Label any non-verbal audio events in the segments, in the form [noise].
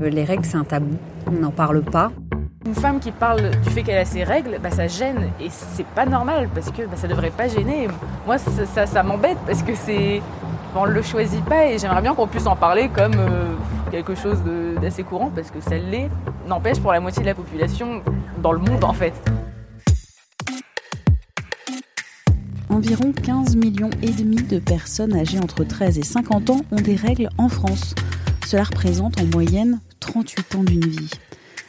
Les règles, c'est un tabou. On n'en parle pas. Une femme qui parle du fait qu'elle a ses règles, bah, ça gêne et c'est pas normal parce que bah, ça devrait pas gêner. Moi, ça, ça, m'embête parce que c'est. On le choisit pas et j'aimerais bien qu'on puisse en parler comme euh, quelque chose d'assez courant parce que ça l'est. N'empêche pour la moitié de la population dans le monde en fait. Environ 15 millions et demi de personnes âgées entre 13 et 50 ans ont des règles en France. Cela représente en moyenne 38 ans d'une vie.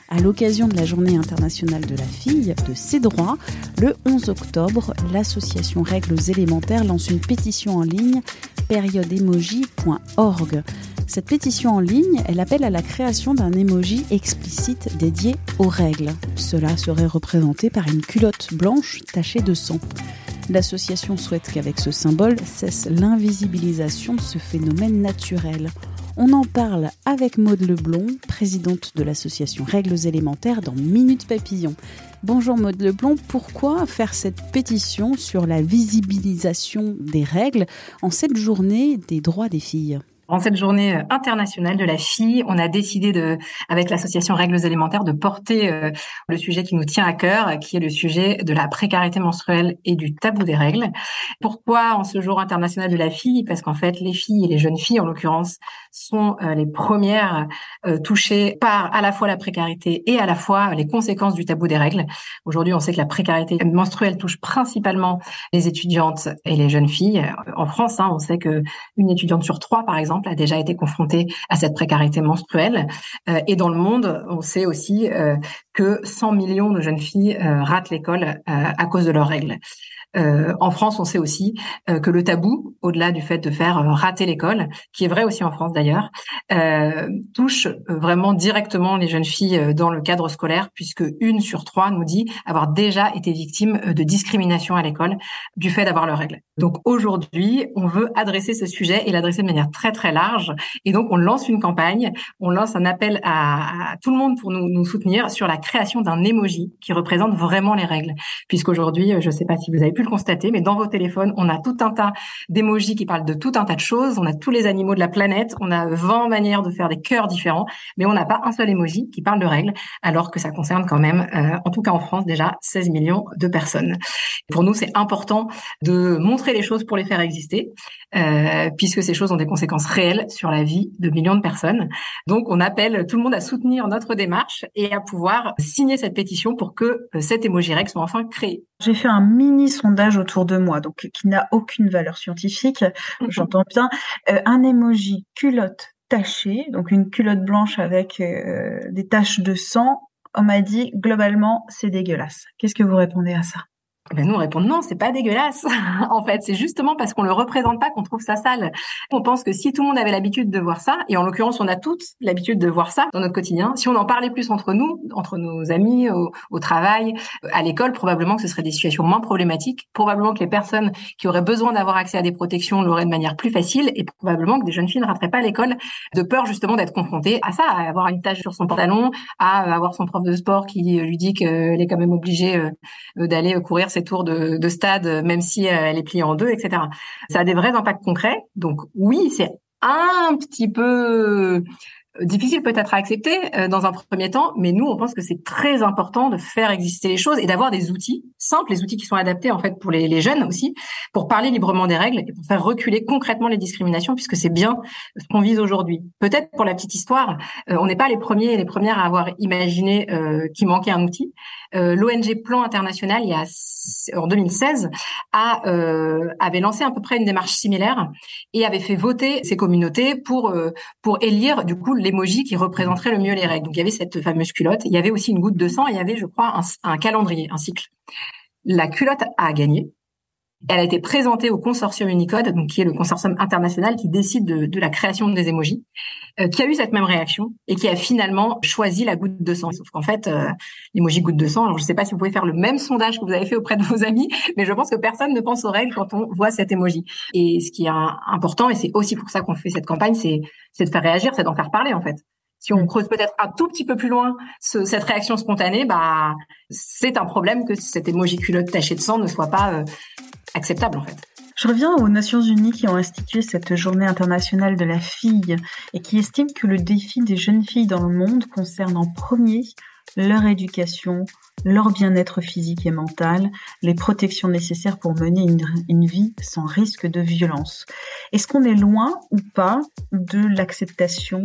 À l'occasion de la Journée internationale de la fille, de ses droits, le 11 octobre, l'association Règles élémentaires lance une pétition en ligne périodeemoji.org. Cette pétition en ligne, elle appelle à la création d'un emoji explicite dédié aux règles. Cela serait représenté par une culotte blanche tachée de sang. L'association souhaite qu'avec ce symbole cesse l'invisibilisation de ce phénomène naturel. On en parle avec Maude Leblond, présidente de l'association Règles élémentaires dans Minute Papillon. Bonjour Maude Leblond, pourquoi faire cette pétition sur la visibilisation des règles en cette journée des droits des filles? En cette journée euh, internationale de la fille, on a décidé de, avec l'association Règles élémentaires, de porter euh, le sujet qui nous tient à cœur, qui est le sujet de la précarité menstruelle et du tabou des règles. Pourquoi en ce jour international de la fille? Parce qu'en fait, les filles et les jeunes filles, en l'occurrence, sont euh, les premières touchées par à la fois la précarité et à la fois les conséquences du tabou des règles. Aujourd'hui, on sait que la précarité menstruelle touche principalement les étudiantes et les jeunes filles. En France, hein, on sait que une étudiante sur trois, par exemple, a déjà été confrontée à cette précarité menstruelle. Euh, et dans le monde, on sait aussi euh, que 100 millions de jeunes filles euh, ratent l'école à cause de leurs règles. Euh, en France, on sait aussi euh, que le tabou, au-delà du fait de faire euh, rater l'école, qui est vrai aussi en France d'ailleurs, touche vraiment directement les jeunes filles dans le cadre scolaire, puisque une sur trois nous dit avoir déjà été victime de discrimination à l'école du fait d'avoir leurs règles. Donc aujourd'hui, on veut adresser ce sujet et l'adresser de manière très très large. Et donc on lance une campagne, on lance un appel à, tout le monde pour nous, soutenir sur la création d'un emoji qui représente vraiment les règles. Puisqu'aujourd'hui, je ne sais pas si vous avez le constater, mais dans vos téléphones, on a tout un tas d'émojis qui parlent de tout un tas de choses. On a tous les animaux de la planète. On a 20 manières de faire des cœurs différents, mais on n'a pas un seul emoji qui parle de règles, alors que ça concerne quand même, euh, en tout cas en France, déjà 16 millions de personnes. Pour nous, c'est important de montrer les choses pour les faire exister, euh, puisque ces choses ont des conséquences réelles sur la vie de millions de personnes. Donc, on appelle tout le monde à soutenir notre démarche et à pouvoir signer cette pétition pour que euh, cet emoji règle soit enfin créé. J'ai fait un mini sondage autour de moi, donc qui n'a aucune valeur scientifique, [laughs] j'entends bien. Euh, un emoji culotte tachée, donc une culotte blanche avec euh, des taches de sang. On m'a dit globalement c'est dégueulasse. Qu'est-ce que vous répondez à ça? Ben nous on répond non, c'est pas dégueulasse. [laughs] en fait, c'est justement parce qu'on le représente pas qu'on trouve ça sale. On pense que si tout le monde avait l'habitude de voir ça, et en l'occurrence on a toutes l'habitude de voir ça dans notre quotidien, si on en parlait plus entre nous, entre nos amis, au, travail, à l'école, probablement que ce serait des situations moins problématiques. Probablement que les personnes qui auraient besoin d'avoir accès à des protections l'auraient de manière plus facile, et probablement que des jeunes filles ne rateraient pas l'école de peur justement d'être confrontées à ça, à avoir une tache sur son pantalon, à avoir son prof de sport qui lui dit qu'elle est quand même obligée euh, d'aller courir tours de, stade, même si euh, elle est pliée en deux, etc. Ça a des vrais impacts concrets. Donc oui, c'est un petit peu difficile peut-être à accepter euh, dans un premier temps, mais nous, on pense que c'est très important de faire exister les choses et d'avoir des outils simples, les outils qui sont adaptés en fait pour les, les, jeunes aussi, pour parler librement des règles et pour faire reculer concrètement les discriminations, puisque c'est bien ce qu'on vise aujourd'hui. Peut-être pour la petite histoire, euh, on n'est pas les premiers et les premières à avoir imaginé euh, qu'il manquait un outil. Euh, L'ONG Plan International, il y a en 2016, a, avait lancé à peu près une démarche similaire et avait fait voter ces communautés pour pour élire du coup les l'emoji qui représenterait le mieux les règles. Donc il y avait cette fameuse culotte, il y avait aussi une goutte de sang, il y avait, je crois, un, calendrier, un cycle. La culotte a gagné. Elle a été présentée au consortium Unicode, donc qui est le consortium international qui décide de, la création des émojis, euh, qui a eu cette même réaction et qui a finalement choisi la goutte de sang. Sauf qu'en fait, euh, l'emoji goutte de sang. Alors je ne sais pas si vous pouvez faire le même sondage que vous avez fait auprès de vos amis, mais je pense que personne ne pense aux règles quand on voit cet emoji. Et ce qui est important, et c'est aussi pour ça qu'on fait cette campagne, c'est de faire réagir, c'est d'en faire parler en fait. Si on creuse peut-être un tout petit peu plus loin cette réaction spontanée, bah c'est un problème que cette émoji culotte tachée de sang ne soit pas euh, acceptable en fait. Je reviens aux Nations Unies qui ont institué cette journée internationale de la fille et qui estiment que le défi des jeunes filles dans le monde concerne en premier leur éducation, leur bien-être physique et mental, les protections nécessaires pour mener une, vie sans risque de violence. Est-ce qu'on est loin ou pas de l'acceptation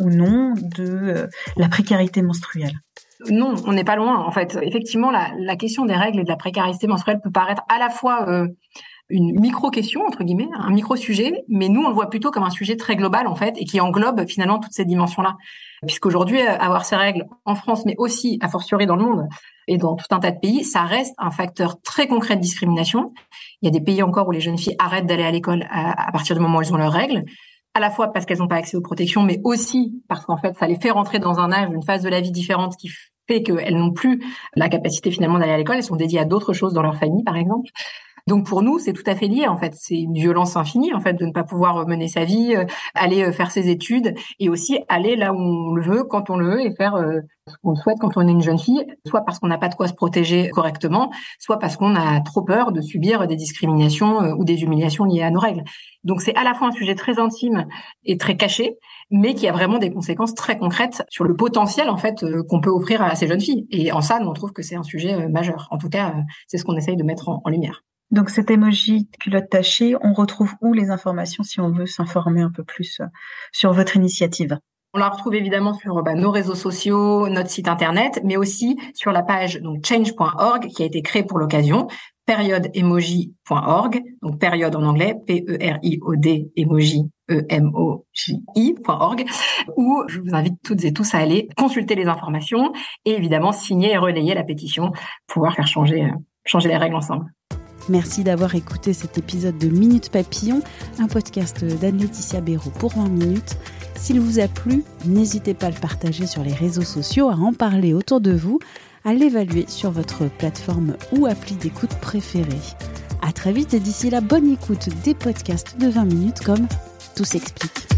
ou non de euh, la précarité menstruelle? Non, on n'est pas loin. En fait, effectivement, la, question des règles et de la précarité menstruelle peut paraître à la fois euh, une micro-question, entre guillemets, un micro-sujet, mais nous, on le voit plutôt comme un sujet très global, en fait, et qui englobe finalement toutes ces dimensions-là. Puisqu'aujourd'hui, euh, avoir ces règles en France, mais aussi, a fortiori, dans le monde et dans tout un tas de pays, ça reste un facteur très concret de discrimination. Il y a des pays encore où les jeunes filles arrêtent d'aller à l'école à, partir du moment où elles ont leurs règles à la fois parce qu'elles n'ont pas accès aux protections, mais aussi parce qu'en fait, ça les fait rentrer dans un âge, une phase de la vie différente qui fait qu'elles n'ont plus la capacité finalement d'aller à l'école. Elles sont dédiées à d'autres choses dans leur famille, par exemple. Donc pour nous, c'est tout à fait lié en fait. C'est une violence infinie en fait de ne pas pouvoir mener sa vie, euh, aller euh, faire ses études et aussi aller là où on le veut, quand on le veut et faire euh, ce qu'on souhaite quand on est une jeune fille, soit parce qu'on n'a pas de quoi se protéger correctement, soit parce qu'on a trop peur de subir des discriminations ou des humiliations liées à nos règles. Donc c'est à la fois un sujet très intime et très caché, mais qui a vraiment des conséquences très concrètes sur le potentiel en fait qu'on peut offrir à ces jeunes filles. Et en ça, nous on trouve que c'est un sujet majeur. En tout cas, c'est ce qu'on essaye de mettre en lumière. Donc cet emoji culotte tachée, on retrouve où les informations si on veut s'informer un peu plus euh, sur votre initiative? On la retrouve évidemment sur bah, nos réseaux sociaux, notre site internet, mais aussi sur la page change.org qui a été créée pour l'occasion, périodeemoji.org, donc période en anglais, P-E-R-I-O-D, emoji, E-M-O-J-I.org, où je vous invite toutes et tous à aller consulter les informations et évidemment signer et relayer la pétition pour pouvoir faire changer, euh, changer les règles ensemble. Merci d'avoir écouté cet épisode de Minute Papillon, un podcast d'Anne-Laetitia Béraud pour 20 minutes. S'il vous a plu, n'hésitez pas à le partager sur les réseaux sociaux, à en parler autour de vous, à l'évaluer sur votre plateforme ou appli d'écoute préférée. À très vite et d'ici là, bonne écoute des podcasts de 20 minutes comme Tout s'explique.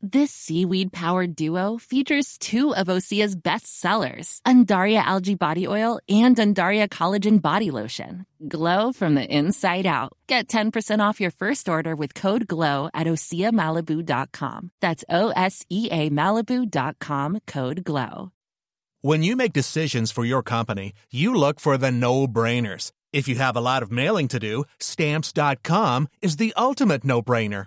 This seaweed powered duo features two of Osea's best sellers, Undaria Algae Body Oil and Undaria Collagen Body Lotion. Glow from the inside out. Get 10% off your first order with code GLOW at OseaMalibu.com. That's O S E A Malibu.com code GLOW. When you make decisions for your company, you look for the no brainers. If you have a lot of mailing to do, stamps.com is the ultimate no brainer.